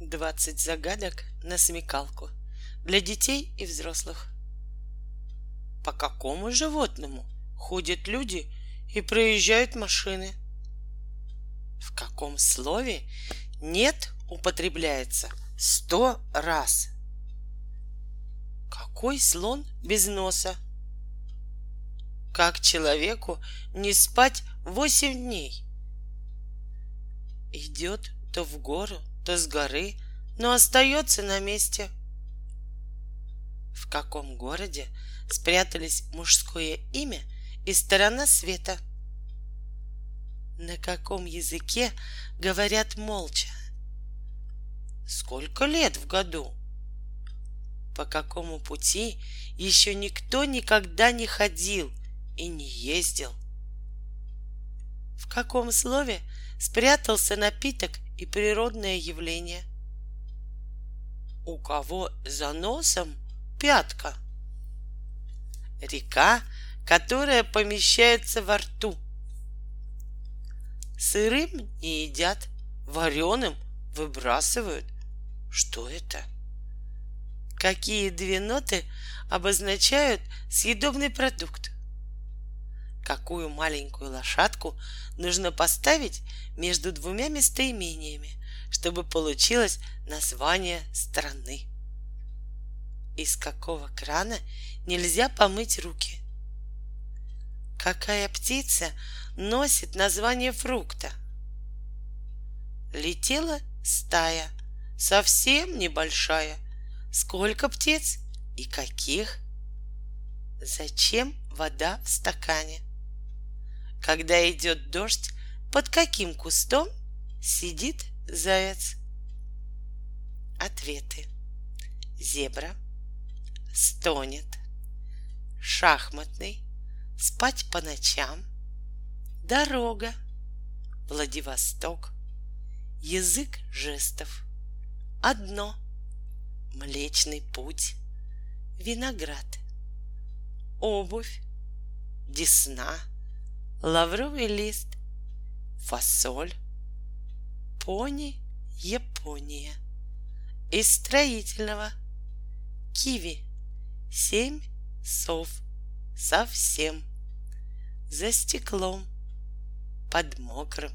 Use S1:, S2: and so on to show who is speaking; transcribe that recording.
S1: 20 загадок на смекалку для детей и взрослых. По какому животному ходят люди и проезжают машины? В каком слове «нет» употребляется сто раз? Какой слон без носа? Как человеку не спать восемь дней? Идет то в гору, то с горы, но остается на месте. В каком городе спрятались мужское имя и сторона света? На каком языке говорят молча? Сколько лет в году? По какому пути еще никто никогда не ходил и не ездил? В каком слове спрятался напиток и природное явление. У кого за носом пятка? Река, которая помещается во рту. Сырым не едят, вареным выбрасывают. Что это? Какие две ноты обозначают съедобный продукт? Какую маленькую лошадку нужно поставить между двумя местоимениями, чтобы получилось название страны. Из какого крана нельзя помыть руки? Какая птица носит название фрукта? Летела стая, совсем небольшая. Сколько птиц и каких? Зачем вода в стакане? Когда идет дождь, под каким кустом сидит заяц? Ответы. Зебра. Стонет. Шахматный. Спать по ночам. Дорога. Владивосток. Язык жестов. Одно. Млечный путь. Виноград. Обувь. Десна лавровый лист, фасоль, пони Япония. Из строительного киви, семь сов, совсем, за стеклом, под мокрым